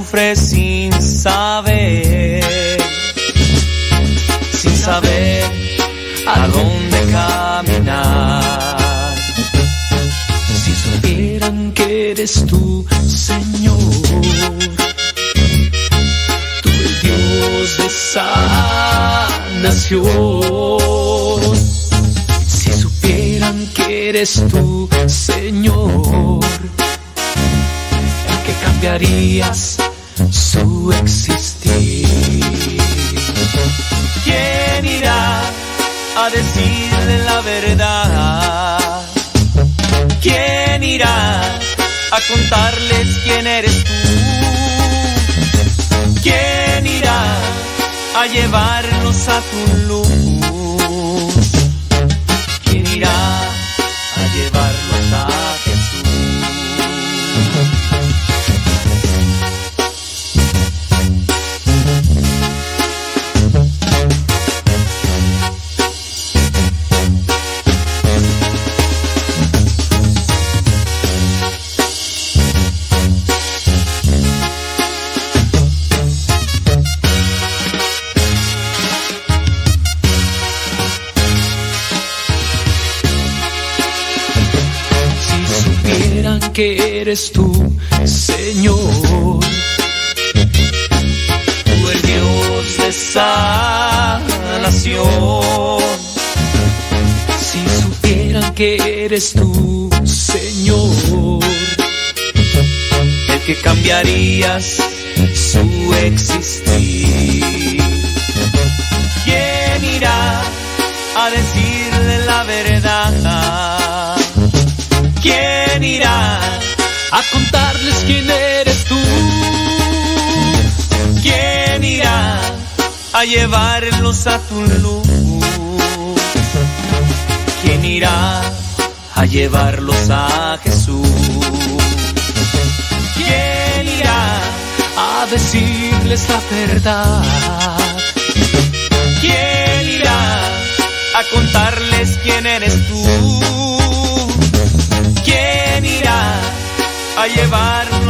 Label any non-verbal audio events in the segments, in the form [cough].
sufre sin saber, sin saber a dónde caminar. Si supieran que eres tú, Señor sanación. Si supieran que eres tú, Señor, el cambiarías existir. ¿Quién irá a decirle la verdad? ¿Quién irá a contarles quién eres tú? ¿Quién irá? a llevarnos a tu luz. Que eres tú, Señor. Tú el Dios de sanación. Si supieran que eres tú, Señor, el que cambiarías su existir. ¿Quién irá a decirle ¿Quién irá a contarles quién eres tú? ¿Quién irá a llevarlos a tu luz? ¿Quién irá a llevarlos a Jesús? ¿Quién irá a decirles la verdad? ¿Quién irá a contarles quién eres tú? A llevarnos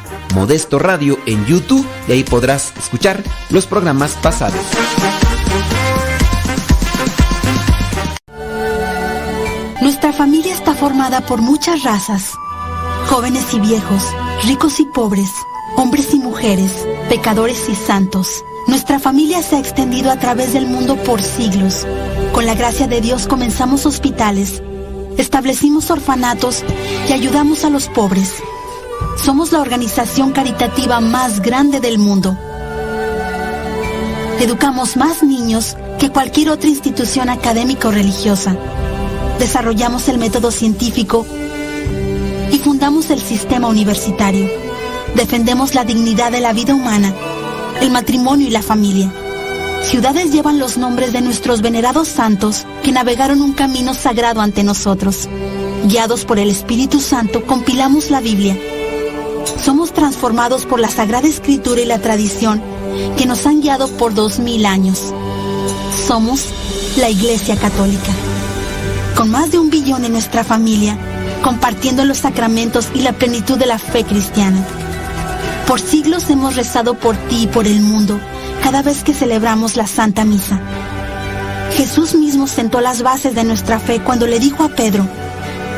Modesto Radio en YouTube y ahí podrás escuchar los programas pasados. Nuestra familia está formada por muchas razas, jóvenes y viejos, ricos y pobres, hombres y mujeres, pecadores y santos. Nuestra familia se ha extendido a través del mundo por siglos. Con la gracia de Dios comenzamos hospitales, establecimos orfanatos y ayudamos a los pobres. Somos la organización caritativa más grande del mundo. Educamos más niños que cualquier otra institución académica o religiosa desarrollamos el método científico y fundamos el sistema universitario. Defendemos la dignidad de la vida humana, el matrimonio y la familia. ciudades llevan los nombres de nuestros venerados santos que navegaron un camino sagrado ante nosotros. Guiados por el Espíritu Santo, compilamos la Biblia. Somos transformados por la Sagrada Escritura y la tradición que nos han guiado por dos mil años. Somos la Iglesia Católica. Con más de un billón en nuestra familia, compartiendo los sacramentos y la plenitud de la fe cristiana. Por siglos hemos rezado por ti y por el mundo cada vez que celebramos la Santa Misa. Jesús mismo sentó las bases de nuestra fe cuando le dijo a Pedro,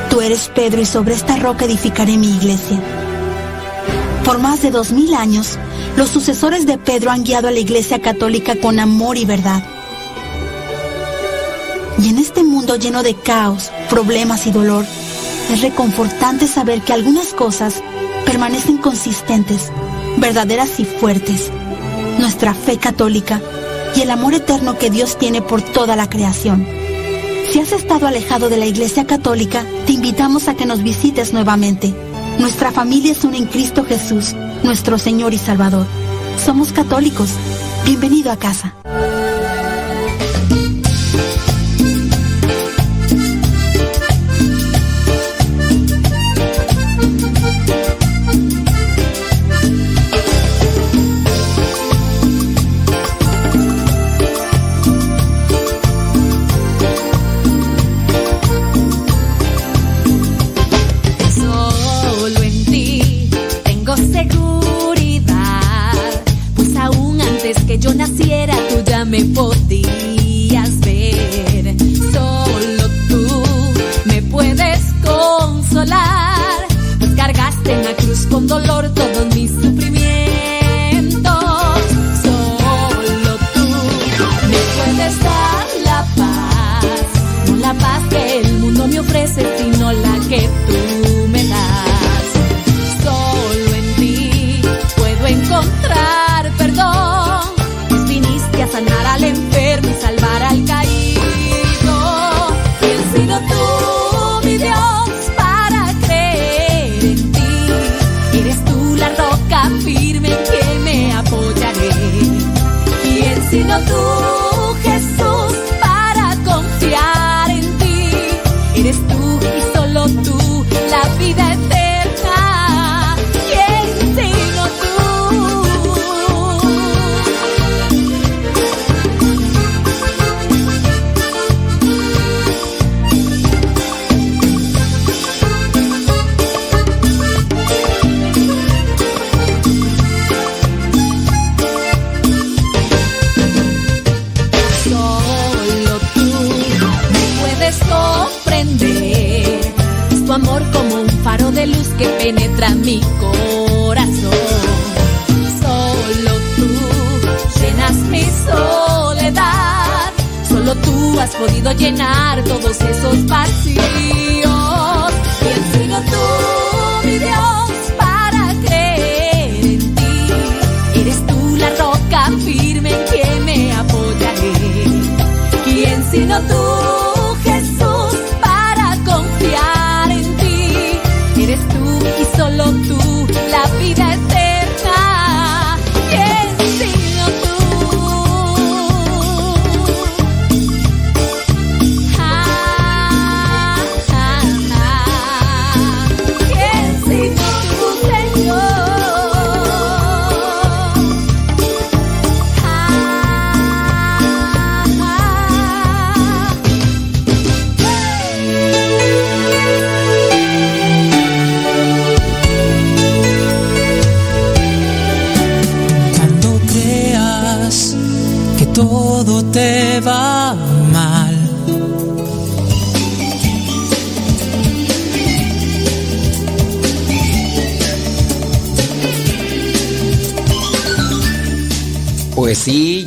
Tú eres Pedro y sobre esta roca edificaré mi iglesia. Por más de dos mil años, los sucesores de Pedro han guiado a la iglesia católica con amor y verdad. Y en este mundo lleno de caos, problemas y dolor, es reconfortante saber que algunas cosas permanecen consistentes, verdaderas y fuertes. Nuestra fe católica y el amor eterno que Dios tiene por toda la creación. Si has estado alejado de la Iglesia Católica, te invitamos a que nos visites nuevamente. Nuestra familia es una en Cristo Jesús, nuestro Señor y Salvador. Somos católicos. Bienvenido a casa.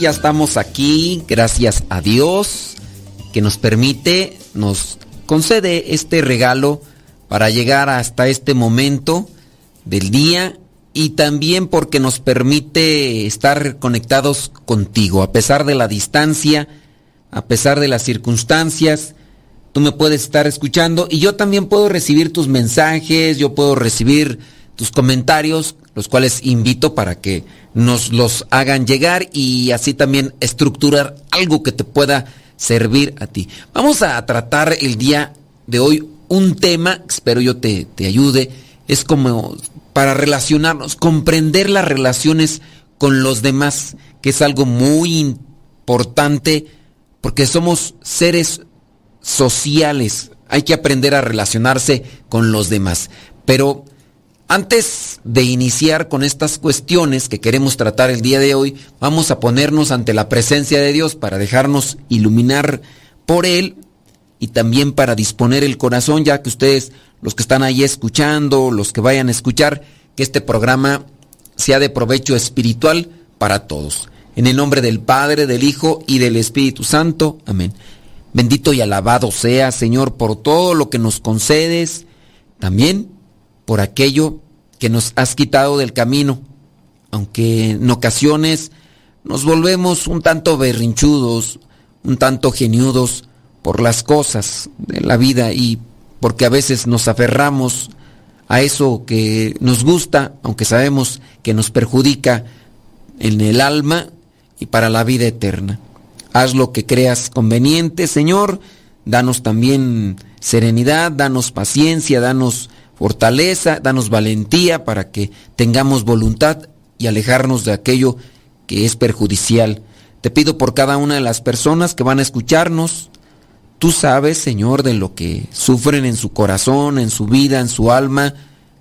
Ya estamos aquí, gracias a Dios, que nos permite, nos concede este regalo para llegar hasta este momento del día y también porque nos permite estar conectados contigo, a pesar de la distancia, a pesar de las circunstancias, tú me puedes estar escuchando y yo también puedo recibir tus mensajes, yo puedo recibir tus comentarios, los cuales invito para que nos los hagan llegar y así también estructurar algo que te pueda servir a ti. Vamos a tratar el día de hoy un tema, espero yo te, te ayude, es como para relacionarnos, comprender las relaciones con los demás, que es algo muy importante porque somos seres sociales, hay que aprender a relacionarse con los demás. Pero antes de iniciar con estas cuestiones que queremos tratar el día de hoy, vamos a ponernos ante la presencia de Dios para dejarnos iluminar por Él y también para disponer el corazón, ya que ustedes, los que están ahí escuchando, los que vayan a escuchar, que este programa sea de provecho espiritual para todos. En el nombre del Padre, del Hijo y del Espíritu Santo. Amén. Bendito y alabado sea, Señor, por todo lo que nos concedes, también por aquello que nos has quitado del camino, aunque en ocasiones nos volvemos un tanto berrinchudos, un tanto geniudos por las cosas de la vida y porque a veces nos aferramos a eso que nos gusta, aunque sabemos que nos perjudica en el alma y para la vida eterna. Haz lo que creas conveniente, Señor. Danos también serenidad, danos paciencia, danos fortaleza, danos valentía para que tengamos voluntad y alejarnos de aquello que es perjudicial. Te pido por cada una de las personas que van a escucharnos. Tú sabes, Señor, de lo que sufren en su corazón, en su vida, en su alma.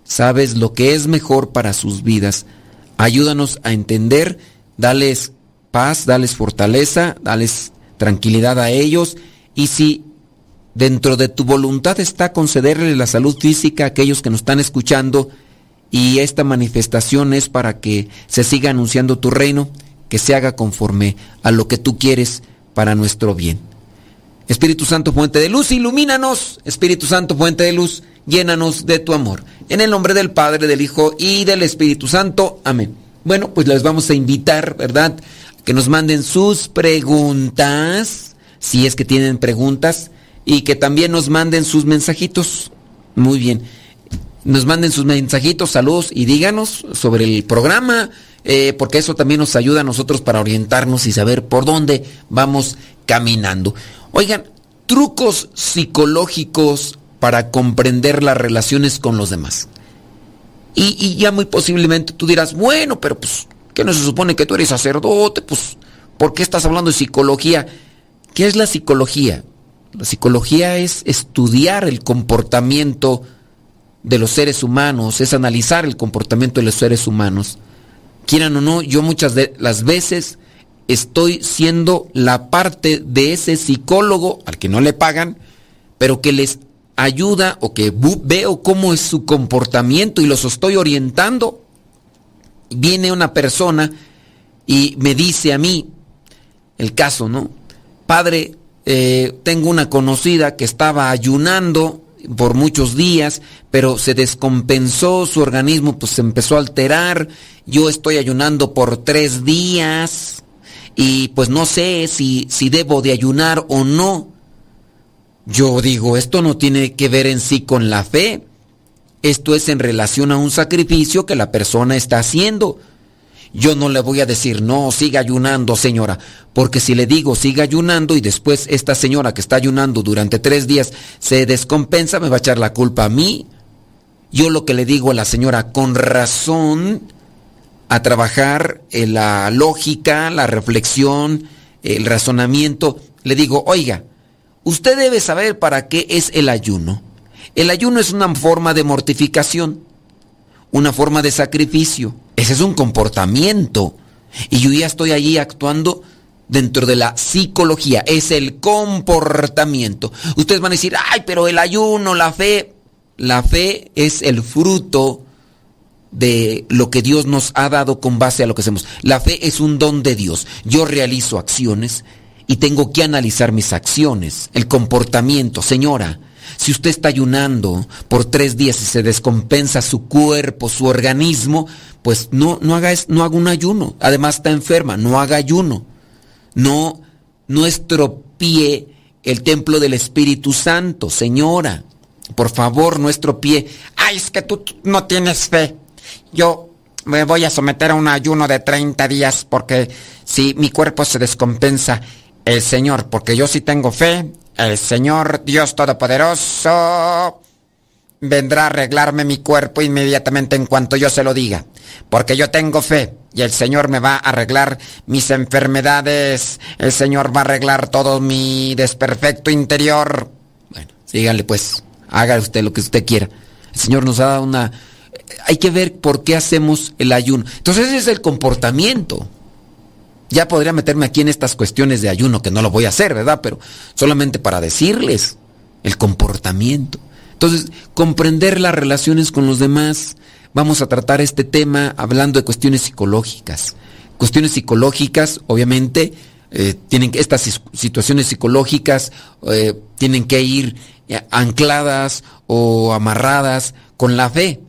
Sabes lo que es mejor para sus vidas. Ayúdanos a entender, dales paz, dales fortaleza, dales tranquilidad a ellos. Y si dentro de tu voluntad está concederle la salud física a aquellos que nos están escuchando y esta manifestación es para que se siga anunciando tu reino, que se haga conforme a lo que tú quieres para nuestro bien. Espíritu Santo, fuente de luz, ilumínanos. Espíritu Santo, fuente de luz, llénanos de tu amor. En el nombre del Padre, del Hijo y del Espíritu Santo. Amén. Bueno, pues les vamos a invitar, ¿verdad? Que nos manden sus preguntas, si es que tienen preguntas y que también nos manden sus mensajitos. Muy bien. Nos manden sus mensajitos, saludos y díganos sobre el programa, eh, porque eso también nos ayuda a nosotros para orientarnos y saber por dónde vamos caminando. Oigan, trucos psicológicos para comprender las relaciones con los demás. Y, y, ya muy posiblemente tú dirás, bueno, pero pues, ¿qué no se supone que tú eres sacerdote? Pues, ¿por qué estás hablando de psicología? ¿Qué es la psicología? La psicología es estudiar el comportamiento de los seres humanos, es analizar el comportamiento de los seres humanos. Quieran o no, yo muchas de las veces estoy siendo la parte de ese psicólogo al que no le pagan, pero que les ayuda o que veo cómo es su comportamiento y los estoy orientando. Viene una persona y me dice a mí, el caso, ¿no? Padre, eh, tengo una conocida que estaba ayunando por muchos días, pero se descompensó, su organismo pues se empezó a alterar, yo estoy ayunando por tres días y pues no sé si, si debo de ayunar o no. Yo digo, esto no tiene que ver en sí con la fe, esto es en relación a un sacrificio que la persona está haciendo. Yo no le voy a decir, no, siga ayunando, señora, porque si le digo, siga ayunando y después esta señora que está ayunando durante tres días se descompensa, me va a echar la culpa a mí. Yo lo que le digo a la señora, con razón, a trabajar en la lógica, la reflexión, el razonamiento, le digo, oiga, usted debe saber para qué es el ayuno. El ayuno es una forma de mortificación, una forma de sacrificio ese es un comportamiento. Y yo ya estoy allí actuando dentro de la psicología. Es el comportamiento. Ustedes van a decir, ay, pero el ayuno, la fe. La fe es el fruto de lo que Dios nos ha dado con base a lo que hacemos. La fe es un don de Dios. Yo realizo acciones y tengo que analizar mis acciones, el comportamiento. Señora, si usted está ayunando por tres días y se descompensa su cuerpo, su organismo, pues no, no, haga, no haga un ayuno. Además está enferma, no haga ayuno. No, no estropie el templo del Espíritu Santo, señora. Por favor, nuestro pie. Ay, es que tú no tienes fe. yo me voy a someter a un ayuno de 30 días porque si mi cuerpo se descompensa, el Señor, porque yo sí tengo fe, el Señor Dios Todopoderoso vendrá a arreglarme mi cuerpo inmediatamente en cuanto yo se lo diga, porque yo tengo fe y el Señor me va a arreglar mis enfermedades, el Señor va a arreglar todo mi desperfecto interior. Bueno, sígale pues, haga usted lo que usted quiera. El Señor nos ha dado una... Hay que ver por qué hacemos el ayuno. Entonces ese es el comportamiento. Ya podría meterme aquí en estas cuestiones de ayuno, que no lo voy a hacer, ¿verdad? Pero solamente para decirles el comportamiento. Entonces, comprender las relaciones con los demás. Vamos a tratar este tema hablando de cuestiones psicológicas. Cuestiones psicológicas, obviamente, eh, tienen estas situaciones psicológicas eh, tienen que ir eh, ancladas o amarradas con la fe,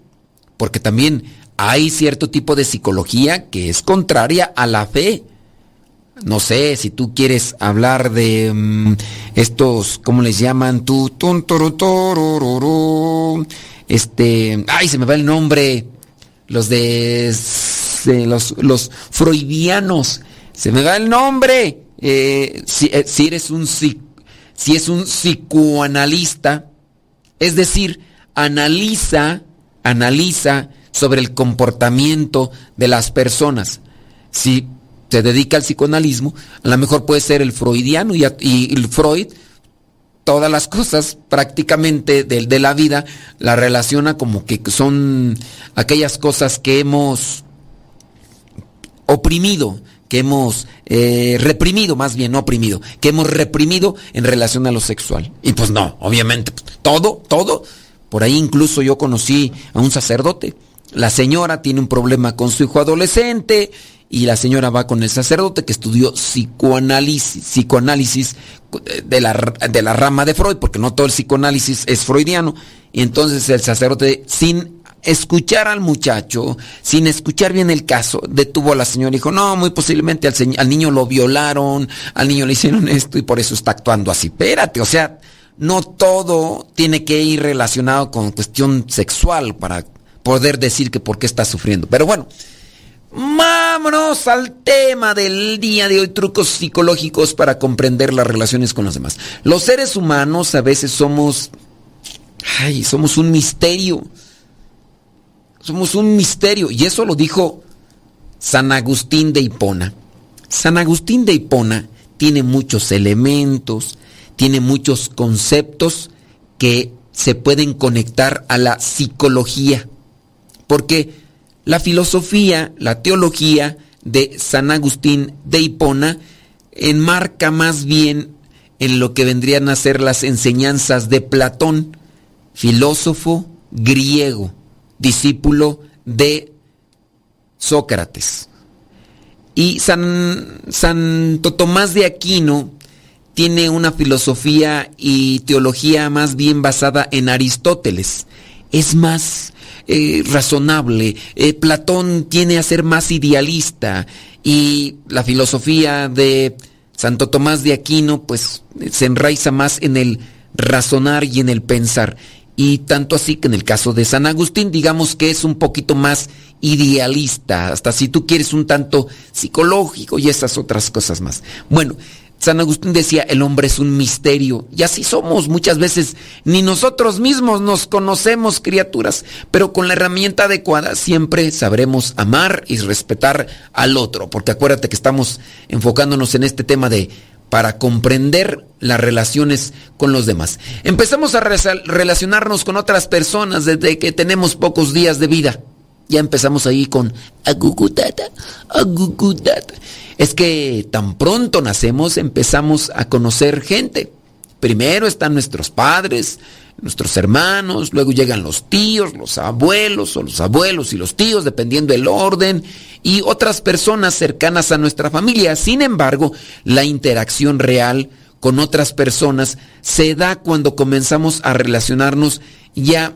porque también hay cierto tipo de psicología que es contraria a la fe. No sé, si tú quieres hablar de mm, estos, ¿cómo les llaman? Tu, este, ay, se me va el nombre. Los de, los, los freudianos. Se me va el nombre. Eh, si, eh, si, eres un si es un psicoanalista, es decir, analiza, analiza sobre el comportamiento de las personas. Si se dedica al psicoanalismo, a lo mejor puede ser el freudiano y, el Freud todas las cosas prácticamente de, de, la vida la relaciona como que son aquellas cosas que hemos oprimido, que hemos eh, reprimido, más bien no oprimido, que hemos reprimido en relación a lo sexual. Y pues no, obviamente, todo, todo. Por ahí incluso yo conocí a un sacerdote. La señora tiene un problema con su hijo adolescente y la señora va con el sacerdote que estudió psicoanálisis, psicoanálisis de la, de la rama de Freud, porque no todo el psicoanálisis es freudiano, y entonces el sacerdote, sin escuchar al muchacho, sin escuchar bien el caso, detuvo a la señora y dijo, no, muy posiblemente al, al niño lo violaron, al niño le hicieron esto y por eso está actuando así. Espérate, o sea, no todo tiene que ir relacionado con cuestión sexual para poder decir que por qué está sufriendo. Pero bueno, Vámonos al tema del día de hoy, trucos psicológicos para comprender las relaciones con los demás. Los seres humanos a veces somos, ay, somos un misterio. Somos un misterio. Y eso lo dijo San Agustín de Hipona. San Agustín de Hipona tiene muchos elementos, tiene muchos conceptos que se pueden conectar a la psicología. Porque la filosofía, la teología de San Agustín de Hipona enmarca más bien en lo que vendrían a ser las enseñanzas de Platón, filósofo griego, discípulo de Sócrates. Y San, Santo Tomás de Aquino tiene una filosofía y teología más bien basada en Aristóteles. Es más eh, razonable. Eh, Platón tiene a ser más idealista y la filosofía de Santo Tomás de Aquino pues se enraiza más en el razonar y en el pensar. Y tanto así que en el caso de San Agustín, digamos que es un poquito más idealista, hasta si tú quieres un tanto psicológico y esas otras cosas más. Bueno, San Agustín decía, el hombre es un misterio. Y así somos muchas veces. Ni nosotros mismos nos conocemos, criaturas. Pero con la herramienta adecuada siempre sabremos amar y respetar al otro. Porque acuérdate que estamos enfocándonos en este tema de para comprender las relaciones con los demás. Empezamos a relacionarnos con otras personas desde que tenemos pocos días de vida. Ya empezamos ahí con agugutata, agugutata es que tan pronto nacemos empezamos a conocer gente. Primero están nuestros padres, nuestros hermanos, luego llegan los tíos, los abuelos o los abuelos y los tíos, dependiendo del orden, y otras personas cercanas a nuestra familia. Sin embargo, la interacción real con otras personas se da cuando comenzamos a relacionarnos ya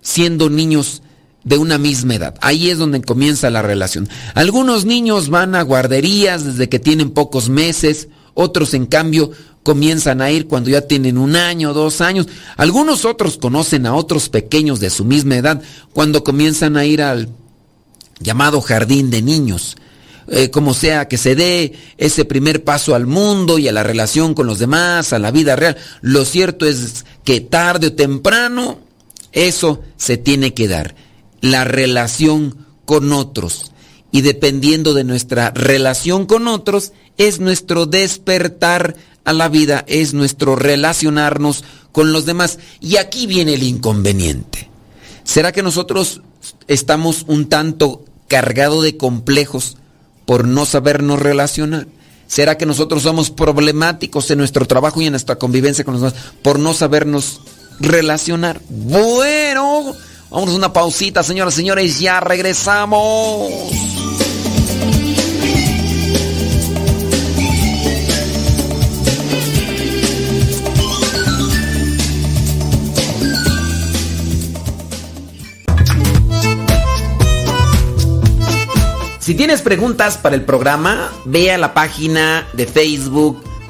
siendo niños de una misma edad. Ahí es donde comienza la relación. Algunos niños van a guarderías desde que tienen pocos meses, otros en cambio comienzan a ir cuando ya tienen un año, dos años. Algunos otros conocen a otros pequeños de su misma edad cuando comienzan a ir al llamado jardín de niños. Eh, como sea que se dé ese primer paso al mundo y a la relación con los demás, a la vida real, lo cierto es que tarde o temprano eso se tiene que dar. La relación con otros. Y dependiendo de nuestra relación con otros, es nuestro despertar a la vida, es nuestro relacionarnos con los demás. Y aquí viene el inconveniente. ¿Será que nosotros estamos un tanto cargados de complejos por no sabernos relacionar? ¿Será que nosotros somos problemáticos en nuestro trabajo y en nuestra convivencia con los demás por no sabernos relacionar? Bueno, vamos a una pausita, señoras y señores, ya regresamos. Si tienes preguntas para el programa, ve a la página de Facebook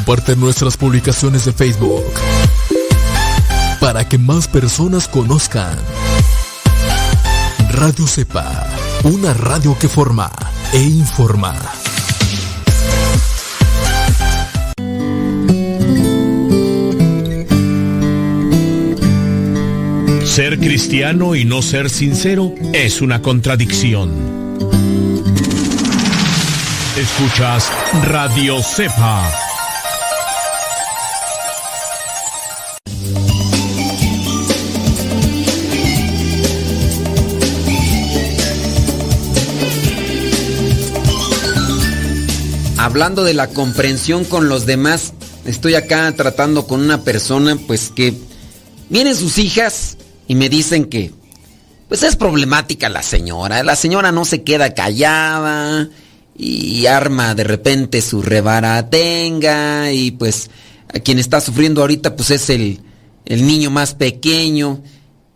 Comparte nuestras publicaciones de Facebook para que más personas conozcan. Radio Cepa, una radio que forma e informa. Ser cristiano y no ser sincero es una contradicción. Escuchas Radio Cepa. Hablando de la comprensión con los demás, estoy acá tratando con una persona pues que vienen sus hijas y me dicen que pues es problemática la señora, la señora no se queda callada y arma de repente su tenga y pues a quien está sufriendo ahorita pues es el, el niño más pequeño.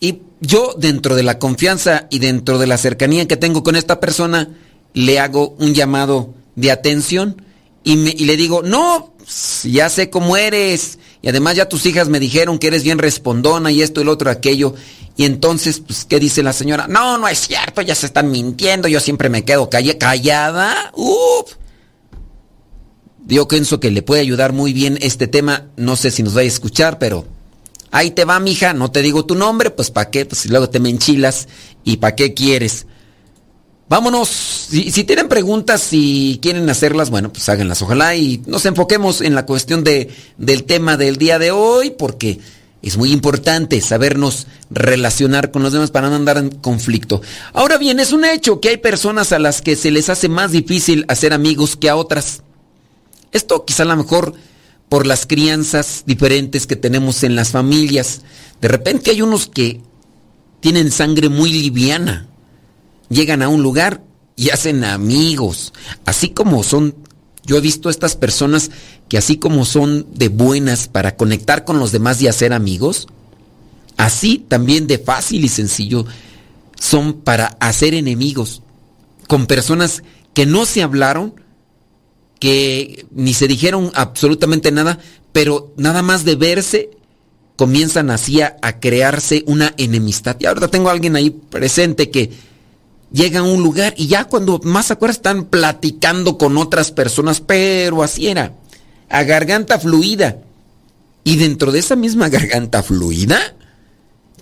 Y yo dentro de la confianza y dentro de la cercanía que tengo con esta persona le hago un llamado de atención y, me, y le digo, no, ya sé cómo eres. Y además ya tus hijas me dijeron que eres bien respondona y esto lo otro, aquello. Y entonces, pues, ¿qué dice la señora? No, no es cierto, ya se están mintiendo, yo siempre me quedo callada. Uf. Digo, pienso que le puede ayudar muy bien este tema. No sé si nos va a escuchar, pero ahí te va, mija. No te digo tu nombre, pues ¿para qué? Pues luego te me enchilas. ¿Y para qué quieres? Vámonos. Si, tienen preguntas, si quieren hacerlas, bueno, pues háganlas. Ojalá y nos enfoquemos en la cuestión de, del tema del día de hoy, porque es muy importante sabernos relacionar con los demás para no andar en conflicto. Ahora bien, es un hecho que hay personas a las que se les hace más difícil hacer amigos que a otras. Esto quizá a lo mejor por las crianzas diferentes que tenemos en las familias. De repente hay unos que tienen sangre muy liviana llegan a un lugar y hacen amigos. Así como son, yo he visto estas personas que así como son de buenas para conectar con los demás y hacer amigos, así también de fácil y sencillo son para hacer enemigos con personas que no se hablaron, que ni se dijeron absolutamente nada, pero nada más de verse comienzan así a, crearse una enemistad. Y ahora tengo a alguien ahí presente que llega a un lugar y ya cuando más se acuerdan están platicando con otras personas, pero así era, a garganta fluida. Y dentro de esa misma garganta fluida,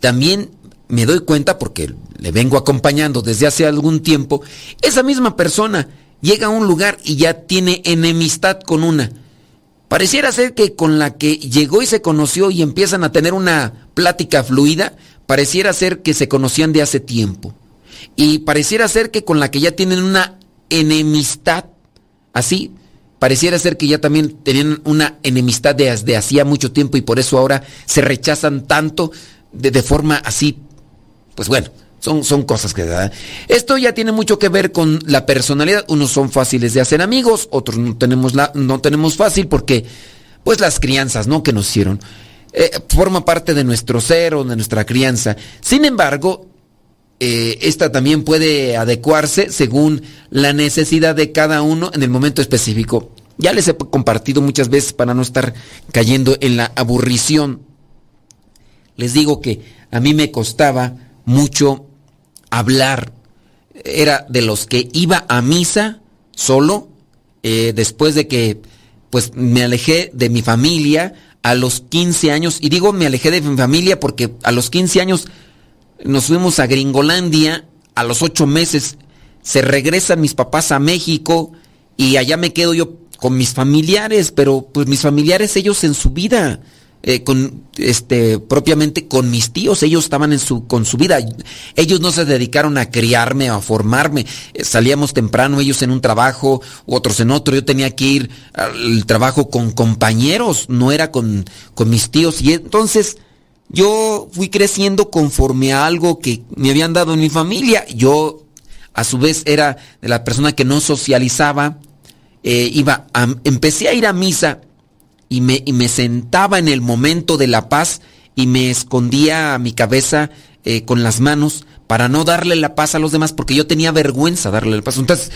también me doy cuenta, porque le vengo acompañando desde hace algún tiempo, esa misma persona llega a un lugar y ya tiene enemistad con una. Pareciera ser que con la que llegó y se conoció y empiezan a tener una plática fluida, pareciera ser que se conocían de hace tiempo. Y pareciera ser que con la que ya tienen una enemistad, así, pareciera ser que ya también tenían una enemistad desde hacía mucho tiempo y por eso ahora se rechazan tanto, de, forma así, pues bueno, son, son cosas que... Esto ya tiene mucho que ver con la personalidad. Unos son fáciles de hacer amigos, otros no tenemos, la, no tenemos fácil porque, pues las crianzas, ¿no? Que nos hicieron. Eh, forma parte de nuestro ser o de nuestra crianza. Sin embargo, eh, esta también puede adecuarse según la necesidad de cada uno en el momento específico. Ya les he compartido muchas veces para no estar cayendo en la aburrición. Les digo que a mí me costaba mucho hablar. Era de los que iba a misa solo, eh, después de que pues me alejé de mi familia a los 15 años. Y digo me alejé de mi familia porque a los 15 años nos fuimos a Gringolandia, a los ocho meses se regresan mis papás a México y allá me quedo yo con mis familiares, pero pues mis familiares ellos en su vida, eh, con este propiamente con mis tíos, ellos estaban en su con su vida. Ellos no se dedicaron a criarme, a formarme. Eh, salíamos temprano, ellos en un trabajo, otros en otro. Yo tenía que ir al trabajo con compañeros, no era con, con mis tíos. Y entonces yo fui creciendo conforme a algo que me habían dado en mi familia. Yo, a su vez, era de la persona que no socializaba. Eh, iba empecé a ir a misa y me, y me, sentaba en el momento de la paz y me escondía a mi cabeza eh, con las manos para no darle la paz a los demás porque yo tenía vergüenza darle la paz. Entonces,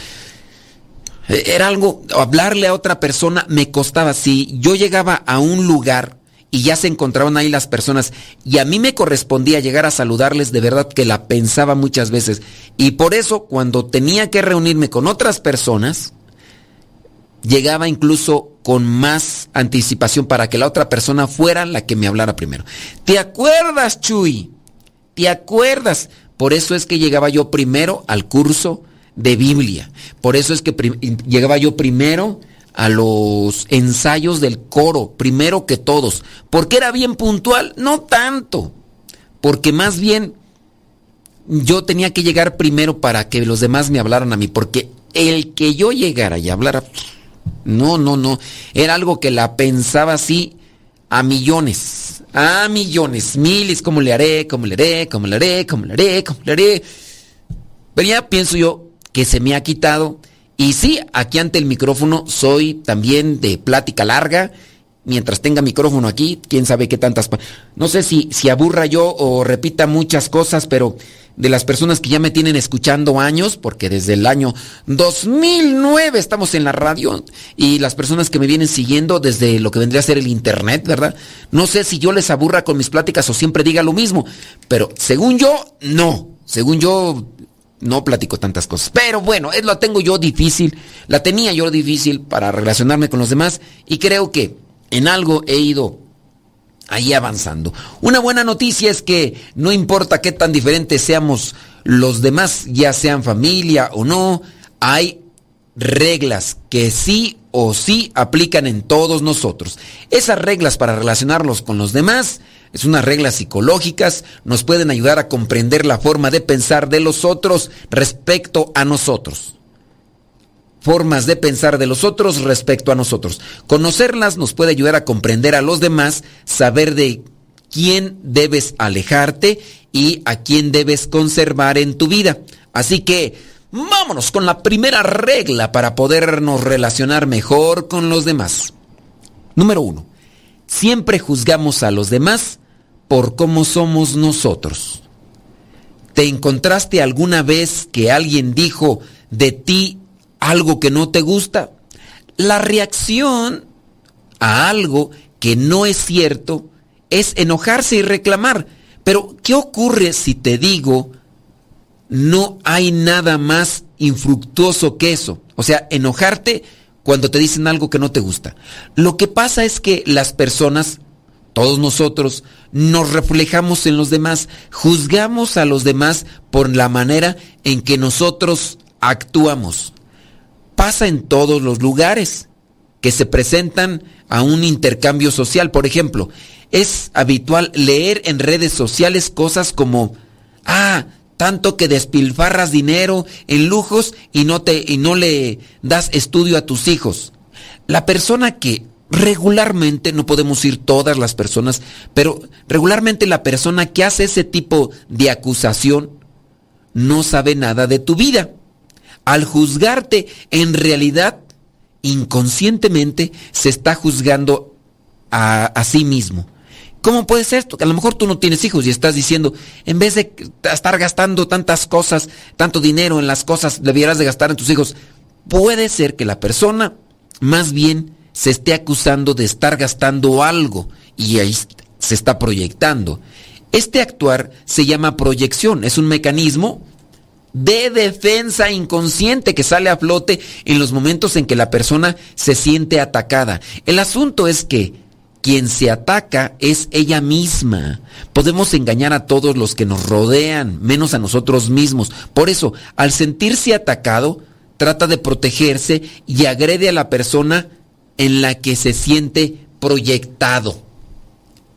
eh, era algo, hablarle a otra persona me costaba. Si yo llegaba a un lugar y ya se encontraban ahí las personas y a mí me correspondía llegar a saludarles, de verdad que la pensaba muchas veces. Y por eso cuando tenía que reunirme con otras personas, llegaba incluso con más anticipación para que la otra persona fuera la que me hablara primero. ¿Te acuerdas, Chuy? ¿Te acuerdas? Por eso es que llegaba yo primero al curso de Biblia. Por eso es que llegaba yo primero a los ensayos del coro, primero que todos. ¿Porque era bien puntual? No tanto. Porque más bien yo tenía que llegar primero para que los demás me hablaran a mí. Porque el que yo llegara y hablara, no, no, no. Era algo que la pensaba así a millones. A millones, miles, ¿cómo le haré? ¿Cómo le haré? ¿Cómo le haré? ¿Cómo le haré? ¿Cómo le haré? Pero ya pienso yo que se me ha quitado y sí, aquí ante el micrófono soy también de plática larga. Mientras tenga micrófono aquí, quién sabe qué tantas... No sé si, si aburra yo o repita muchas cosas, pero de las personas que ya me tienen escuchando años, porque desde el año 2009 estamos en la radio, y las personas que me vienen siguiendo desde lo que vendría a ser el Internet, ¿verdad? No sé si yo les aburra con mis pláticas o siempre diga lo mismo, pero según yo, no. Según yo, no platico tantas cosas. Pero bueno, es lo tengo yo difícil, la tenía yo difícil para relacionarme con los demás y creo que en algo he ido ahí avanzando. Una buena noticia es que no importa qué tan diferentes seamos los demás, ya sean familia o no, hay reglas que sí o sí aplican en todos nosotros. Esas reglas para relacionarlos con los demás es unas reglas psicológicas, nos pueden ayudar a comprender la forma de pensar de los otros respecto a nosotros. Formas de pensar de los otros respecto a nosotros. Conocerlas nos puede ayudar a comprender a los demás, saber de quién debes alejarte y a quién debes conservar en tu vida. Así que vámonos con la primera regla para podernos relacionar mejor con los demás. Número uno, siempre juzgamos a los demás por cómo somos nosotros. ¿Te encontraste alguna vez que alguien dijo de ti algo que no te gusta? La reacción a algo que no es cierto es enojarse y reclamar. Pero, ¿qué ocurre si te digo no hay nada más infructuoso que eso? O sea, enojarte cuando te dicen algo que no te gusta. Lo que pasa es que las personas todos nosotros nos reflejamos en los demás, juzgamos a los demás por la manera en que nosotros actuamos. Pasa en todos los lugares que se presentan a un intercambio social. Por ejemplo, es habitual leer en redes sociales cosas como, ah, tanto que despilfarras dinero en lujos y no, te, y no le das estudio a tus hijos. La persona que regularmente, no podemos ir todas las personas, pero regularmente la persona que hace ese tipo de acusación no sabe nada de tu vida. Al juzgarte, en realidad, inconscientemente, se está juzgando a, sí mismo. ¿Cómo puede ser esto? Que a lo mejor tú no tienes hijos y estás diciendo, en vez de estar gastando tantas cosas, tanto dinero en las cosas, debieras de gastar en tus hijos. Puede ser que la persona más bien se esté acusando de estar gastando algo y ahí se está proyectando. Este actuar se llama proyección, es un mecanismo de defensa inconsciente que sale a flote en los momentos en que la persona se siente atacada. El asunto es que quien se ataca es ella misma. Podemos engañar a todos los que nos rodean, menos a nosotros mismos. Por eso, al sentirse atacado, trata de protegerse y agrede a la persona en la que se siente proyectado.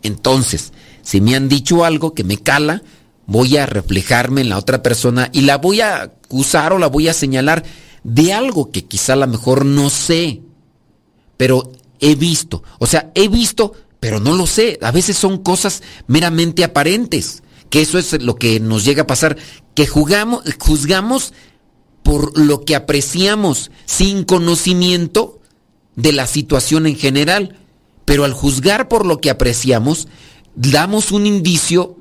Entonces, si me han dicho algo que me cala, voy a reflejarme en la otra persona y la voy a acusar o la voy a señalar de algo que quizá a lo mejor no sé, pero he visto. O sea, he visto, pero no lo sé. A veces son cosas meramente aparentes, que eso es lo que nos llega a pasar, que jugamos, juzgamos por lo que apreciamos sin conocimiento de la situación en general, pero al juzgar por lo que apreciamos, damos un indicio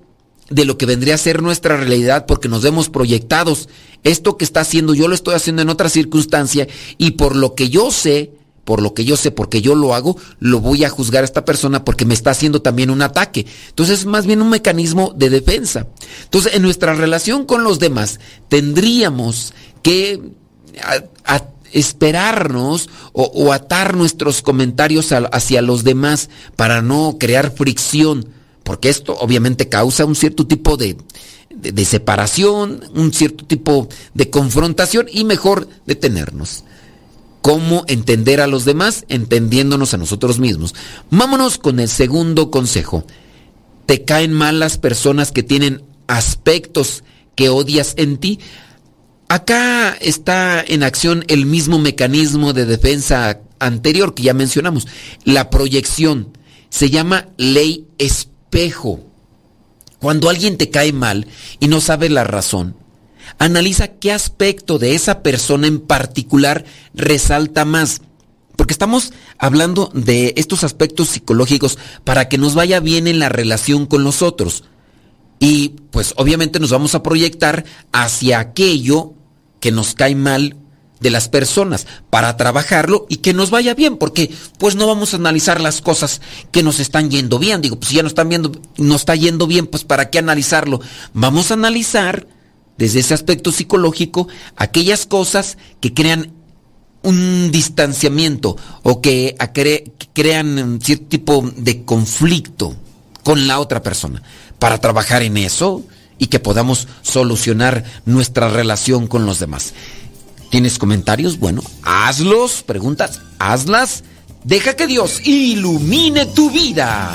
de lo que vendría a ser nuestra realidad porque nos vemos proyectados. Esto que está haciendo yo lo estoy haciendo en otra circunstancia y por lo que yo sé, por lo que yo sé, porque yo lo hago, lo voy a juzgar a esta persona porque me está haciendo también un ataque. Entonces es más bien un mecanismo de defensa. Entonces en nuestra relación con los demás tendríamos que esperarnos o, atar nuestros comentarios hacia los demás para no crear fricción, porque esto obviamente causa un cierto tipo de, de, separación, un cierto tipo de confrontación y mejor detenernos. ¿Cómo entender a los demás? Entendiéndonos a nosotros mismos. Vámonos con el segundo consejo. ¿Te caen mal las personas que tienen aspectos que odias en ti? Acá está en acción el mismo mecanismo de defensa anterior que ya mencionamos, la proyección. Se llama ley espejo. Cuando alguien te cae mal y no sabe la razón, analiza qué aspecto de esa persona en particular resalta más. Porque estamos hablando de estos aspectos psicológicos para que nos vaya bien en la relación con los otros. Y pues obviamente nos vamos a proyectar hacia aquello que nos cae mal de las personas para trabajarlo y que nos vaya bien, porque pues no vamos a analizar las cosas que nos están yendo bien. Digo, pues si ya nos están viendo, nos está yendo bien, pues para qué analizarlo. Vamos a analizar desde ese aspecto psicológico aquellas cosas que crean un distanciamiento o que, que crean cierto tipo de conflicto con la otra persona. Para trabajar en eso, y que podamos solucionar nuestra relación con los demás. ¿Tienes comentarios? Bueno, hazlos, preguntas, hazlas. Deja que Dios ilumine tu vida.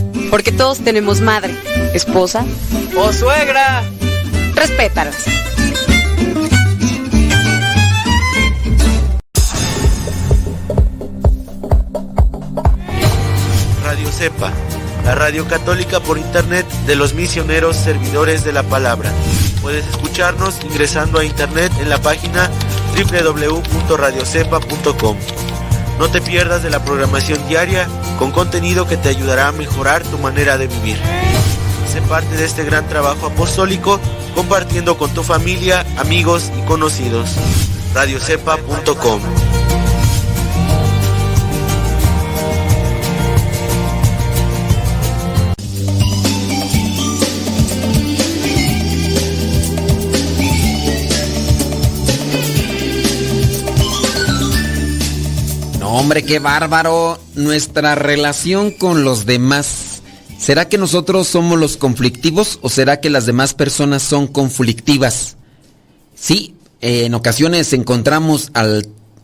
Porque todos tenemos madre, esposa o suegra. Respétalas. Radio Cepa, la radio católica por internet de los misioneros servidores de la palabra. Puedes escucharnos ingresando a internet en la página www.radiocepa.com. No te pierdas de la programación diaria con contenido que te ayudará a mejorar tu manera de vivir. Sé parte de este gran trabajo apostólico compartiendo con tu familia, amigos y conocidos. radiocepa.com hombre, qué bárbaro. Nuestra relación con los demás. ¿Será que nosotros somos los conflictivos o será que las demás personas son conflictivas? Sí, en ocasiones encontramos a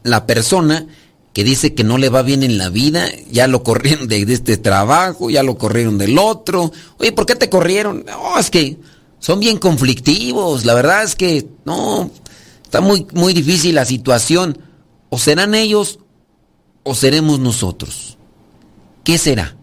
la persona que dice que no le va bien en la vida, ya lo corrieron de, este trabajo, ya lo corrieron del otro. Oye, ¿por qué te corrieron? No, es que son bien conflictivos, la verdad es que no, está muy, muy difícil la situación. O serán ellos o seremos nosotros? ¿Qué será?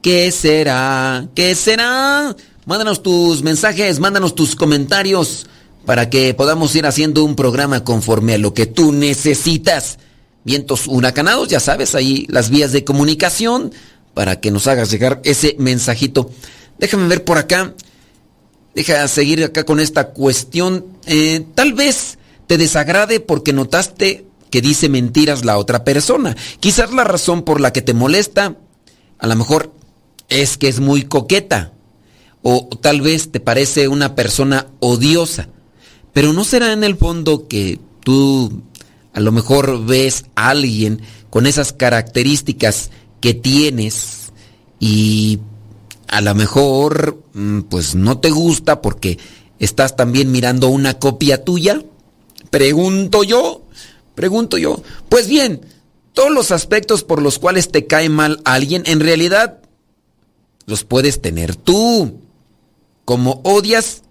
¿Qué será? ¿Qué será? Mándanos tus mensajes, mándanos tus comentarios para que podamos ir haciendo un programa conforme a lo que tú necesitas. Vientos huracanados, ya sabes, ahí las vías de comunicación para que nos hagas llegar ese mensajito. Déjame ver por acá. Deja seguir acá con esta cuestión. Eh, tal vez te desagrade porque notaste que dice mentiras la otra persona. Quizás la razón por la que te molesta, a lo mejor es que es muy coqueta. O tal vez te parece una persona odiosa. Pero no será en el fondo que tú a lo mejor ves a alguien con esas características que tienes y a lo mejor mm, pues no te gusta porque estás también mirando una copia tuya. Pregunto yo. Pregunto yo. Pues bien, todos los aspectos por los cuales te cae mal alguien, en realidad los puedes tener tú. Como odias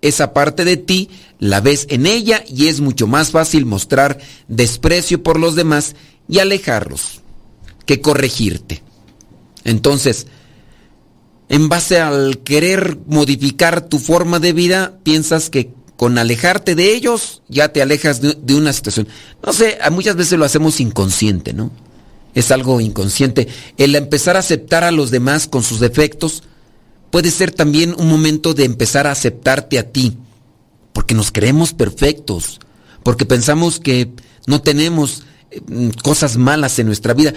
esa parte de ti, la ves en ella y es mucho más fácil mostrar desprecio por los demás y alejarlos que corregirte. Entonces, en base al querer modificar tu forma de vida, piensas que con alejarte de ellos, ya te alejas de, una situación. No sé, muchas veces lo hacemos inconsciente, ¿no? Es algo inconsciente. El empezar a aceptar a los demás con sus defectos puede ser también un momento de empezar a aceptarte a ti, porque nos creemos perfectos, porque pensamos que no tenemos eh, cosas malas en nuestra vida.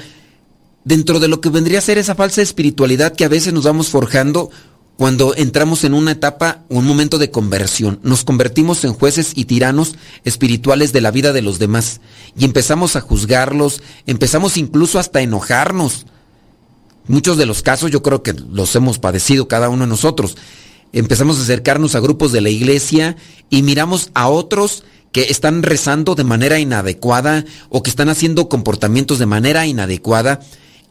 Dentro de lo que vendría a ser esa falsa espiritualidad que a veces nos vamos forjando cuando entramos en una etapa, un momento de conversión, nos convertimos en jueces y tiranos espirituales de la vida de los demás y empezamos a juzgarlos, empezamos incluso hasta a enojarnos. Muchos de los casos yo creo que los hemos padecido cada uno de nosotros. Empezamos a acercarnos a grupos de la iglesia y miramos a otros que están rezando de manera inadecuada o que están haciendo comportamientos de manera inadecuada